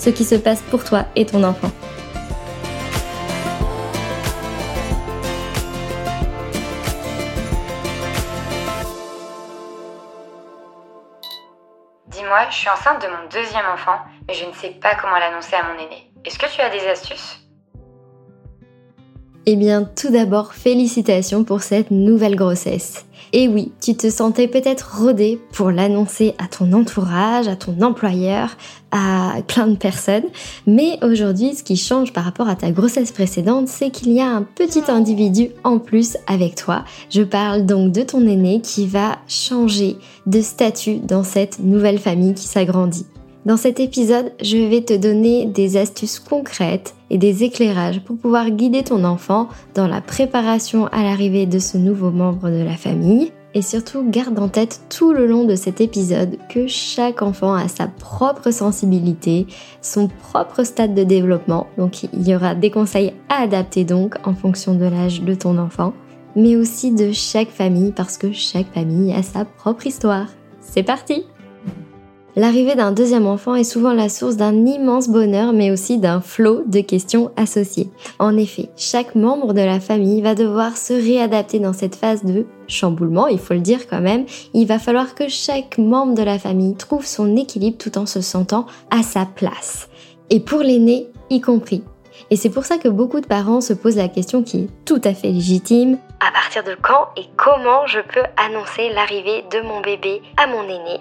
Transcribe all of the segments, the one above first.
ce qui se passe pour toi et ton enfant. Dis-moi, je suis enceinte de mon deuxième enfant, mais je ne sais pas comment l'annoncer à mon aîné. Est-ce que tu as des astuces? Eh bien, tout d'abord, félicitations pour cette nouvelle grossesse. Et oui, tu te sentais peut-être rodé pour l'annoncer à ton entourage, à ton employeur, à plein de personnes. Mais aujourd'hui, ce qui change par rapport à ta grossesse précédente, c'est qu'il y a un petit individu en plus avec toi. Je parle donc de ton aîné qui va changer de statut dans cette nouvelle famille qui s'agrandit. Dans cet épisode, je vais te donner des astuces concrètes et des éclairages pour pouvoir guider ton enfant dans la préparation à l'arrivée de ce nouveau membre de la famille. Et surtout, garde en tête tout le long de cet épisode que chaque enfant a sa propre sensibilité, son propre stade de développement. Donc il y aura des conseils à adapter donc en fonction de l'âge de ton enfant, mais aussi de chaque famille parce que chaque famille a sa propre histoire. C'est parti L'arrivée d'un deuxième enfant est souvent la source d'un immense bonheur mais aussi d'un flot de questions associées. En effet, chaque membre de la famille va devoir se réadapter dans cette phase de chamboulement, il faut le dire quand même. Il va falloir que chaque membre de la famille trouve son équilibre tout en se sentant à sa place. Et pour l'aîné, y compris. Et c'est pour ça que beaucoup de parents se posent la question qui est tout à fait légitime. À partir de quand et comment je peux annoncer l'arrivée de mon bébé à mon aîné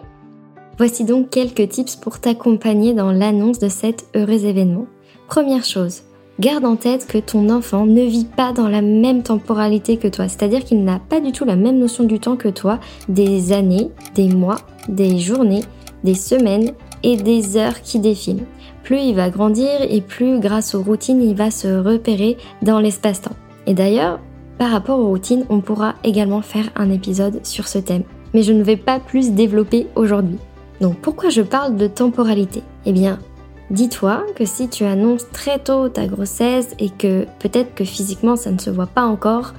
Voici donc quelques tips pour t'accompagner dans l'annonce de cet heureux événement. Première chose, garde en tête que ton enfant ne vit pas dans la même temporalité que toi, c'est-à-dire qu'il n'a pas du tout la même notion du temps que toi, des années, des mois, des journées, des semaines et des heures qui défilent. Plus il va grandir et plus grâce aux routines il va se repérer dans l'espace-temps. Et d'ailleurs, par rapport aux routines, on pourra également faire un épisode sur ce thème. Mais je ne vais pas plus développer aujourd'hui. Donc pourquoi je parle de temporalité? Eh bien, dis-toi que si tu annonces très tôt ta grossesse et que peut-être que physiquement ça ne se voit pas encore,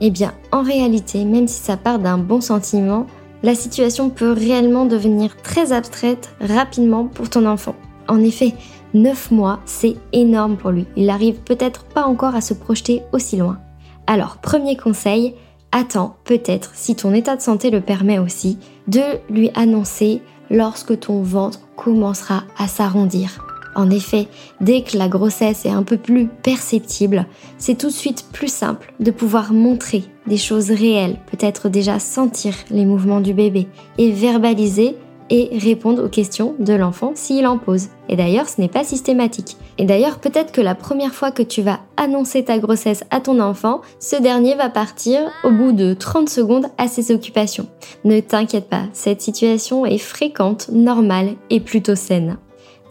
eh bien en réalité, même si ça part d'un bon sentiment, la situation peut réellement devenir très abstraite rapidement pour ton enfant. En effet, 9 mois, c'est énorme pour lui. Il n'arrive peut-être pas encore à se projeter aussi loin. Alors, premier conseil, attends peut-être, si ton état de santé le permet aussi, de lui annoncer lorsque ton ventre commencera à s'arrondir. En effet, dès que la grossesse est un peu plus perceptible, c'est tout de suite plus simple de pouvoir montrer des choses réelles, peut-être déjà sentir les mouvements du bébé et verbaliser et répondre aux questions de l'enfant s'il en pose. Et d'ailleurs, ce n'est pas systématique. Et d'ailleurs, peut-être que la première fois que tu vas annoncer ta grossesse à ton enfant, ce dernier va partir au bout de 30 secondes à ses occupations. Ne t'inquiète pas, cette situation est fréquente, normale et plutôt saine.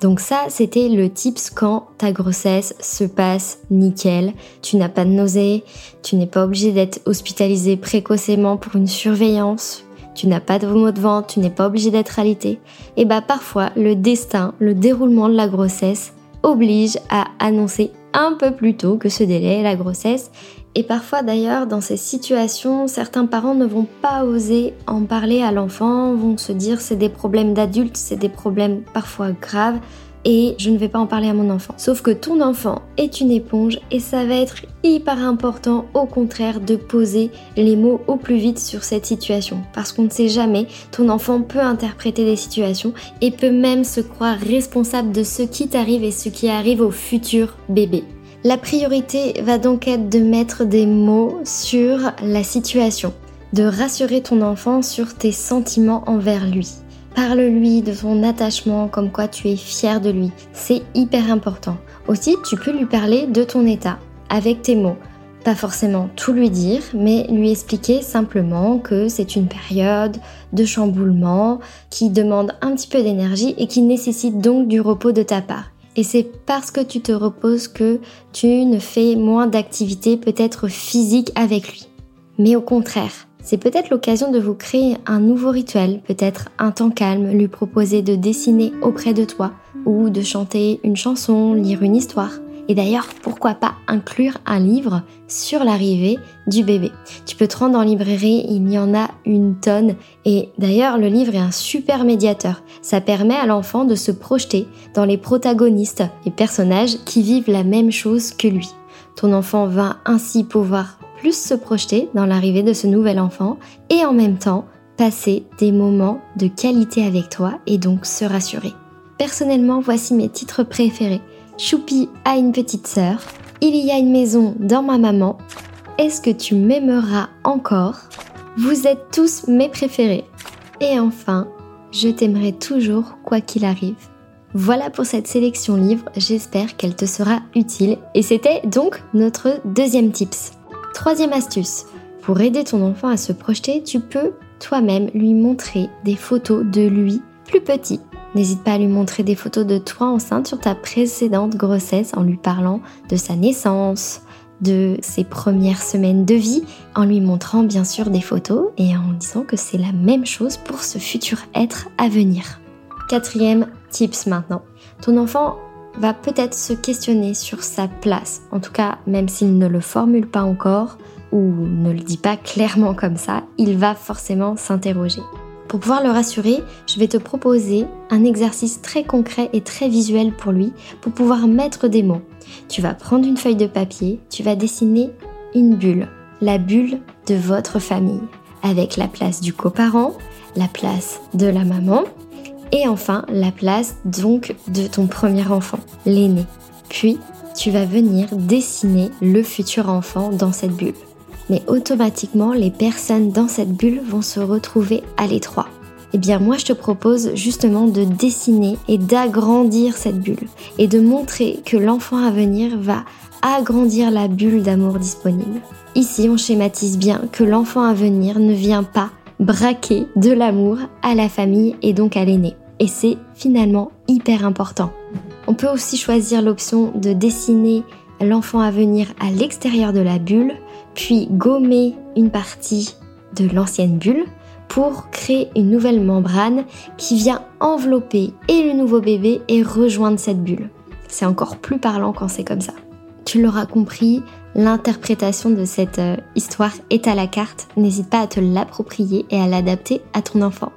Donc ça, c'était le tips quand ta grossesse se passe nickel, tu n'as pas de nausée, tu n'es pas obligé d'être hospitalisé précocement pour une surveillance, tu n'as pas de maux de ventre, tu n'es pas obligé d'être alité, et bah parfois le destin, le déroulement de la grossesse oblige à annoncer un peu plus tôt que ce délai la grossesse. Et parfois d'ailleurs, dans ces situations, certains parents ne vont pas oser en parler à l'enfant, vont se dire c'est des problèmes d'adultes, c'est des problèmes parfois graves et je ne vais pas en parler à mon enfant. Sauf que ton enfant est une éponge et ça va être hyper important au contraire de poser les mots au plus vite sur cette situation. Parce qu'on ne sait jamais, ton enfant peut interpréter des situations et peut même se croire responsable de ce qui t'arrive et ce qui arrive au futur bébé. La priorité va donc être de mettre des mots sur la situation, de rassurer ton enfant sur tes sentiments envers lui. Parle-lui de ton attachement, comme quoi tu es fier de lui. C'est hyper important. Aussi, tu peux lui parler de ton état, avec tes mots. Pas forcément tout lui dire, mais lui expliquer simplement que c'est une période de chamboulement qui demande un petit peu d'énergie et qui nécessite donc du repos de ta part. Et c'est parce que tu te reposes que tu ne fais moins d'activités peut-être physiques avec lui. Mais au contraire, c'est peut-être l'occasion de vous créer un nouveau rituel, peut-être un temps calme, lui proposer de dessiner auprès de toi ou de chanter une chanson, lire une histoire. Et d'ailleurs, pourquoi pas inclure un livre sur l'arrivée du bébé. Tu peux te rendre en librairie, il y en a une tonne. Et d'ailleurs, le livre est un super médiateur. Ça permet à l'enfant de se projeter dans les protagonistes, les personnages qui vivent la même chose que lui. Ton enfant va ainsi pouvoir plus se projeter dans l'arrivée de ce nouvel enfant et en même temps passer des moments de qualité avec toi et donc se rassurer. Personnellement, voici mes titres préférés. Choupi a une petite sœur. Il y a une maison dans ma maman. Est-ce que tu m'aimeras encore? Vous êtes tous mes préférés. Et enfin, je t'aimerai toujours quoi qu'il arrive. Voilà pour cette sélection livre, j'espère qu'elle te sera utile. Et c'était donc notre deuxième tips. Troisième astuce, pour aider ton enfant à se projeter, tu peux toi-même lui montrer des photos de lui plus petit. N'hésite pas à lui montrer des photos de toi enceinte sur ta précédente grossesse en lui parlant de sa naissance, de ses premières semaines de vie, en lui montrant bien sûr des photos et en disant que c'est la même chose pour ce futur être à venir. Quatrième tips maintenant. Ton enfant va peut-être se questionner sur sa place, en tout cas même s'il ne le formule pas encore ou ne le dit pas clairement comme ça, il va forcément s'interroger. Pour pouvoir le rassurer, je vais te proposer un exercice très concret et très visuel pour lui pour pouvoir mettre des mots. Tu vas prendre une feuille de papier, tu vas dessiner une bulle, la bulle de votre famille, avec la place du coparent, la place de la maman, et enfin, la place donc de ton premier enfant, l'aîné. Puis, tu vas venir dessiner le futur enfant dans cette bulle. Mais automatiquement, les personnes dans cette bulle vont se retrouver à l'étroit. Eh bien, moi, je te propose justement de dessiner et d'agrandir cette bulle et de montrer que l'enfant à venir va agrandir la bulle d'amour disponible. Ici, on schématise bien que l'enfant à venir ne vient pas braquer de l'amour à la famille et donc à l'aîné. Et c'est finalement hyper important. On peut aussi choisir l'option de dessiner l'enfant à venir à l'extérieur de la bulle, puis gommer une partie de l'ancienne bulle pour créer une nouvelle membrane qui vient envelopper et le nouveau bébé et rejoindre cette bulle. C'est encore plus parlant quand c'est comme ça. Tu l'auras compris, l'interprétation de cette euh, histoire est à la carte. N'hésite pas à te l'approprier et à l'adapter à ton enfant.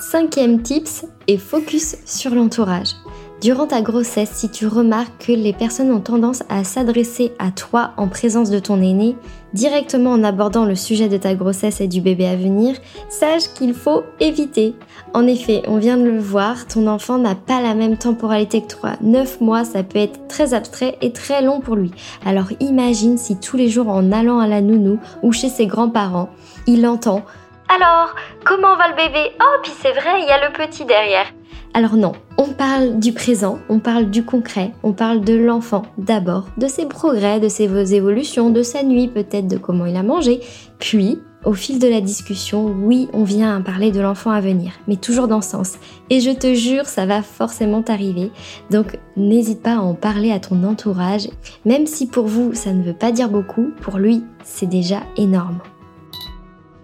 Cinquième tips est focus sur l'entourage. Durant ta grossesse, si tu remarques que les personnes ont tendance à s'adresser à toi en présence de ton aîné, directement en abordant le sujet de ta grossesse et du bébé à venir, sache qu'il faut éviter. En effet, on vient de le voir, ton enfant n'a pas la même temporalité que toi. 9 mois, ça peut être très abstrait et très long pour lui. Alors imagine si tous les jours en allant à la nounou ou chez ses grands-parents, il entend alors, comment va le bébé? Oh, puis c'est vrai, il y a le petit derrière. Alors non, on parle du présent, on parle du concret, on parle de l'enfant d'abord, de ses progrès, de ses évolutions, de sa nuit peut-être, de comment il a mangé, puis au fil de la discussion, oui, on vient parler de l'enfant à venir, mais toujours dans ce sens. Et je te jure, ça va forcément t'arriver. Donc n'hésite pas à en parler à ton entourage, même si pour vous ça ne veut pas dire beaucoup, pour lui c'est déjà énorme.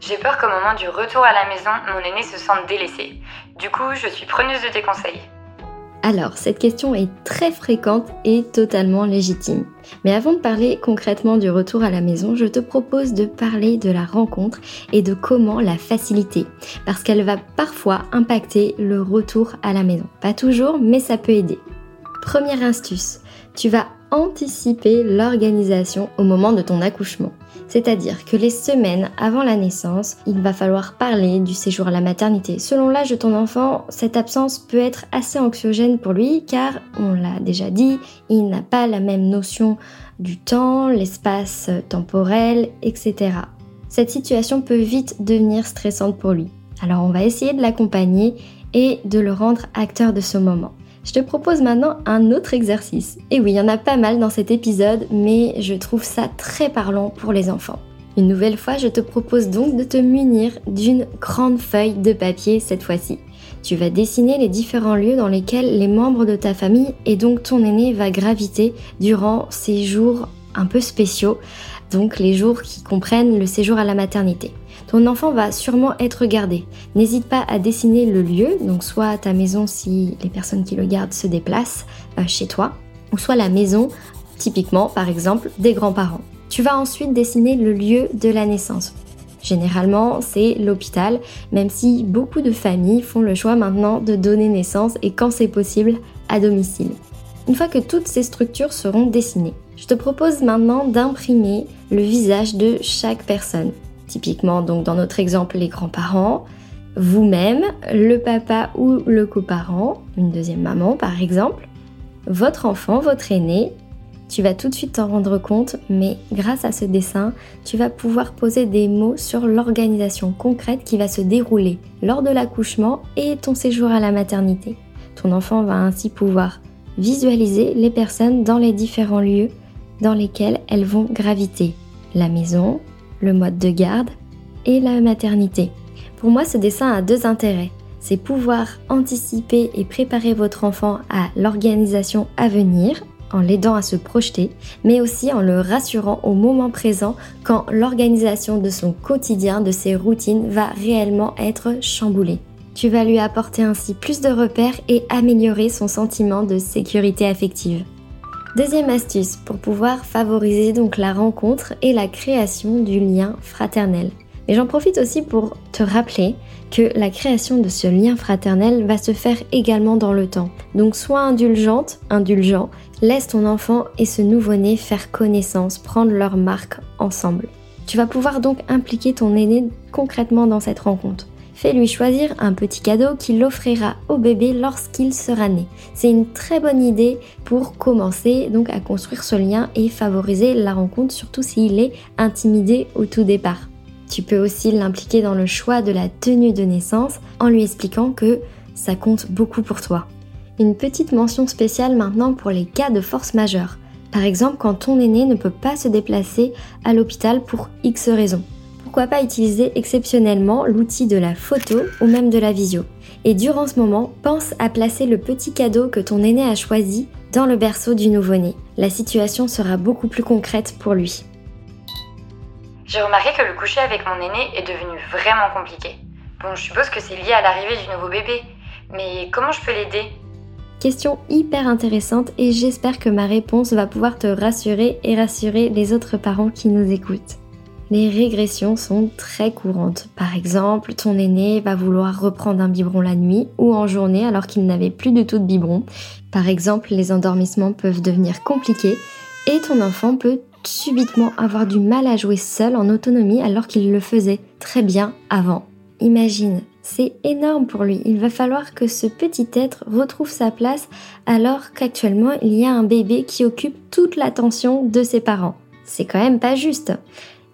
J'ai peur qu'au moment du retour à la maison, mon aîné se sente délaissé. Du coup, je suis preneuse de tes conseils. Alors, cette question est très fréquente et totalement légitime. Mais avant de parler concrètement du retour à la maison, je te propose de parler de la rencontre et de comment la faciliter. Parce qu'elle va parfois impacter le retour à la maison. Pas toujours, mais ça peut aider. Première astuce, tu vas anticiper l'organisation au moment de ton accouchement. C'est-à-dire que les semaines avant la naissance, il va falloir parler du séjour à la maternité. Selon l'âge de ton enfant, cette absence peut être assez anxiogène pour lui car, on l'a déjà dit, il n'a pas la même notion du temps, l'espace temporel, etc. Cette situation peut vite devenir stressante pour lui. Alors on va essayer de l'accompagner et de le rendre acteur de ce moment. Je te propose maintenant un autre exercice. Et oui, il y en a pas mal dans cet épisode, mais je trouve ça très parlant pour les enfants. Une nouvelle fois, je te propose donc de te munir d'une grande feuille de papier cette fois-ci. Tu vas dessiner les différents lieux dans lesquels les membres de ta famille et donc ton aîné va graviter durant ces jours un peu spéciaux, donc les jours qui comprennent le séjour à la maternité ton enfant va sûrement être gardé. N'hésite pas à dessiner le lieu, donc soit ta maison si les personnes qui le gardent se déplacent euh, chez toi, ou soit la maison, typiquement par exemple des grands-parents. Tu vas ensuite dessiner le lieu de la naissance. Généralement, c'est l'hôpital, même si beaucoup de familles font le choix maintenant de donner naissance et quand c'est possible, à domicile. Une fois que toutes ces structures seront dessinées, je te propose maintenant d'imprimer le visage de chaque personne. Typiquement, donc dans notre exemple, les grands-parents, vous-même, le papa ou le coparent, une deuxième maman par exemple, votre enfant, votre aîné, tu vas tout de suite t'en rendre compte, mais grâce à ce dessin, tu vas pouvoir poser des mots sur l'organisation concrète qui va se dérouler lors de l'accouchement et ton séjour à la maternité. Ton enfant va ainsi pouvoir visualiser les personnes dans les différents lieux dans lesquels elles vont graviter. La maison, le mode de garde et la maternité. Pour moi, ce dessin a deux intérêts. C'est pouvoir anticiper et préparer votre enfant à l'organisation à venir en l'aidant à se projeter, mais aussi en le rassurant au moment présent quand l'organisation de son quotidien, de ses routines va réellement être chamboulée. Tu vas lui apporter ainsi plus de repères et améliorer son sentiment de sécurité affective. Deuxième astuce pour pouvoir favoriser donc la rencontre et la création du lien fraternel. Mais j'en profite aussi pour te rappeler que la création de ce lien fraternel va se faire également dans le temps. Donc sois indulgente, indulgent, laisse ton enfant et ce nouveau-né faire connaissance, prendre leur marque ensemble. Tu vas pouvoir donc impliquer ton aîné concrètement dans cette rencontre. Fais-lui choisir un petit cadeau qu'il offrira au bébé lorsqu'il sera né. C'est une très bonne idée pour commencer donc à construire ce lien et favoriser la rencontre, surtout s'il est intimidé au tout départ. Tu peux aussi l'impliquer dans le choix de la tenue de naissance en lui expliquant que ça compte beaucoup pour toi. Une petite mention spéciale maintenant pour les cas de force majeure. Par exemple quand ton aîné ne peut pas se déplacer à l'hôpital pour X raisons pourquoi pas utiliser exceptionnellement l'outil de la photo ou même de la visio. Et durant ce moment, pense à placer le petit cadeau que ton aîné a choisi dans le berceau du nouveau-né. La situation sera beaucoup plus concrète pour lui. J'ai remarqué que le coucher avec mon aîné est devenu vraiment compliqué. Bon, je suppose que c'est lié à l'arrivée du nouveau bébé, mais comment je peux l'aider? Question hyper intéressante et j'espère que ma réponse va pouvoir te rassurer et rassurer les autres parents qui nous écoutent les régressions sont très courantes. Par exemple, ton aîné va vouloir reprendre un biberon la nuit ou en journée alors qu'il n'avait plus du tout de biberon. Par exemple, les endormissements peuvent devenir compliqués et ton enfant peut subitement avoir du mal à jouer seul en autonomie alors qu'il le faisait très bien avant. Imagine, c'est énorme pour lui. Il va falloir que ce petit être retrouve sa place alors qu'actuellement il y a un bébé qui occupe toute l'attention de ses parents. C'est quand même pas juste.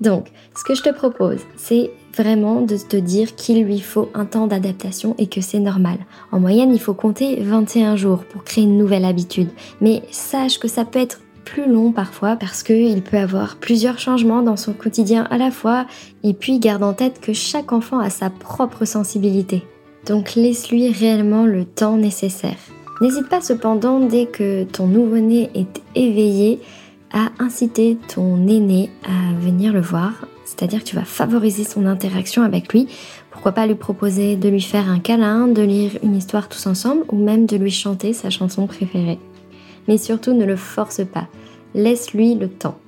Donc, ce que je te propose, c'est vraiment de te dire qu'il lui faut un temps d'adaptation et que c'est normal. En moyenne, il faut compter 21 jours pour créer une nouvelle habitude. Mais sache que ça peut être plus long parfois parce qu'il peut avoir plusieurs changements dans son quotidien à la fois et puis garde en tête que chaque enfant a sa propre sensibilité. Donc laisse-lui réellement le temps nécessaire. N'hésite pas cependant dès que ton nouveau-né est éveillé inciter ton aîné à venir le voir c'est-à-dire que tu vas favoriser son interaction avec lui. Pourquoi pas lui proposer de lui faire un câlin, de lire une histoire tous ensemble ou même de lui chanter sa chanson préférée. Mais surtout ne le force pas, laisse-lui le temps.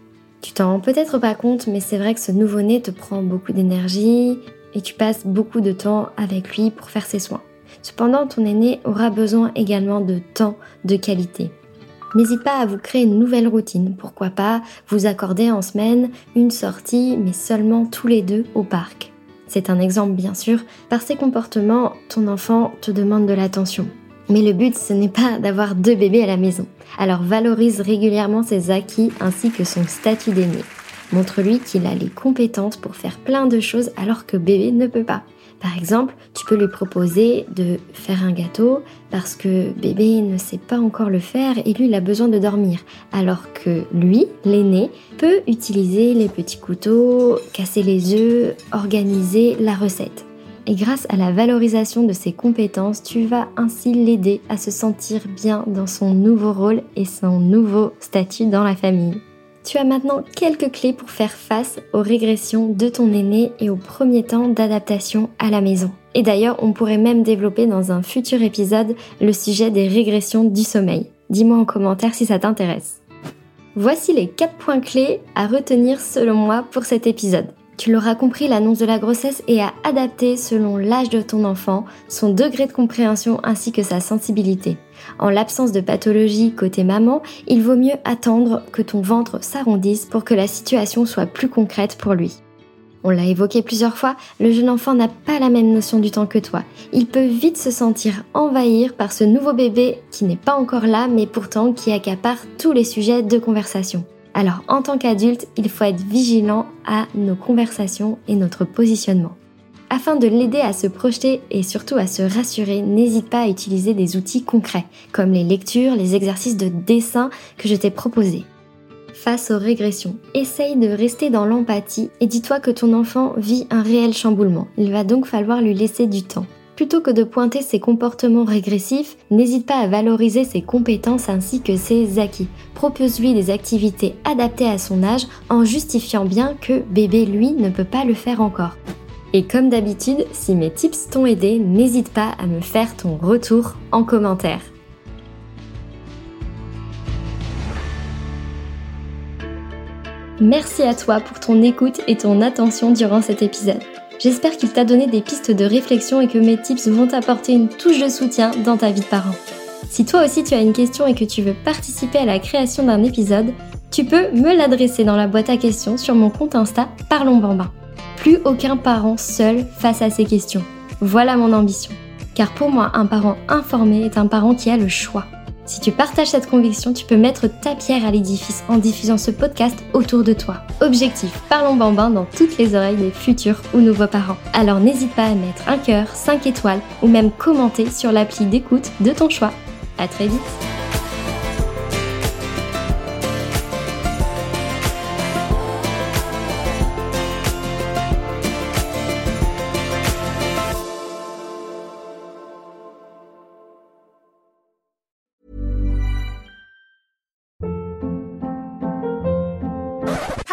Tu t'en rends peut-être pas compte, mais c'est vrai que ce nouveau-né te prend beaucoup d'énergie et tu passes beaucoup de temps avec lui pour faire ses soins. Cependant, ton aîné aura besoin également de temps de qualité. N'hésite pas à vous créer une nouvelle routine. Pourquoi pas vous accorder en semaine une sortie, mais seulement tous les deux au parc. C'est un exemple bien sûr. Par ses comportements, ton enfant te demande de l'attention. Mais le but, ce n'est pas d'avoir deux bébés à la maison. Alors valorise régulièrement ses acquis ainsi que son statut d'aîné. Montre-lui qu'il a les compétences pour faire plein de choses alors que bébé ne peut pas. Par exemple, tu peux lui proposer de faire un gâteau parce que bébé ne sait pas encore le faire et lui il a besoin de dormir. Alors que lui, l'aîné, peut utiliser les petits couteaux, casser les œufs, organiser la recette. Et grâce à la valorisation de ses compétences, tu vas ainsi l'aider à se sentir bien dans son nouveau rôle et son nouveau statut dans la famille. Tu as maintenant quelques clés pour faire face aux régressions de ton aîné et au premier temps d'adaptation à la maison. Et d'ailleurs, on pourrait même développer dans un futur épisode le sujet des régressions du sommeil. Dis-moi en commentaire si ça t'intéresse. Voici les 4 points clés à retenir selon moi pour cet épisode. Tu l'auras compris, l'annonce de la grossesse est à adapter selon l'âge de ton enfant, son degré de compréhension ainsi que sa sensibilité. En l'absence de pathologie côté maman, il vaut mieux attendre que ton ventre s'arrondisse pour que la situation soit plus concrète pour lui. On l'a évoqué plusieurs fois, le jeune enfant n'a pas la même notion du temps que toi. Il peut vite se sentir envahir par ce nouveau bébé qui n'est pas encore là mais pourtant qui accapare tous les sujets de conversation. Alors en tant qu'adulte, il faut être vigilant à nos conversations et notre positionnement. Afin de l'aider à se projeter et surtout à se rassurer, n'hésite pas à utiliser des outils concrets, comme les lectures, les exercices de dessin que je t'ai proposés. Face aux régressions, essaye de rester dans l'empathie et dis-toi que ton enfant vit un réel chamboulement. Il va donc falloir lui laisser du temps. Plutôt que de pointer ses comportements régressifs, n'hésite pas à valoriser ses compétences ainsi que ses acquis. Propose-lui des activités adaptées à son âge en justifiant bien que bébé lui ne peut pas le faire encore. Et comme d'habitude, si mes tips t'ont aidé, n'hésite pas à me faire ton retour en commentaire. Merci à toi pour ton écoute et ton attention durant cet épisode. J'espère qu'il t'a donné des pistes de réflexion et que mes tips vont t'apporter une touche de soutien dans ta vie de parent. Si toi aussi tu as une question et que tu veux participer à la création d'un épisode, tu peux me l'adresser dans la boîte à questions sur mon compte Insta Parlons Bambin. Plus aucun parent seul face à ces questions. Voilà mon ambition. Car pour moi, un parent informé est un parent qui a le choix. Si tu partages cette conviction, tu peux mettre ta pierre à l'édifice en diffusant ce podcast autour de toi. Objectif, parlons bambin dans toutes les oreilles des futurs ou nouveaux parents. Alors n'hésite pas à mettre un cœur, 5 étoiles ou même commenter sur l'appli d'écoute de ton choix. À très vite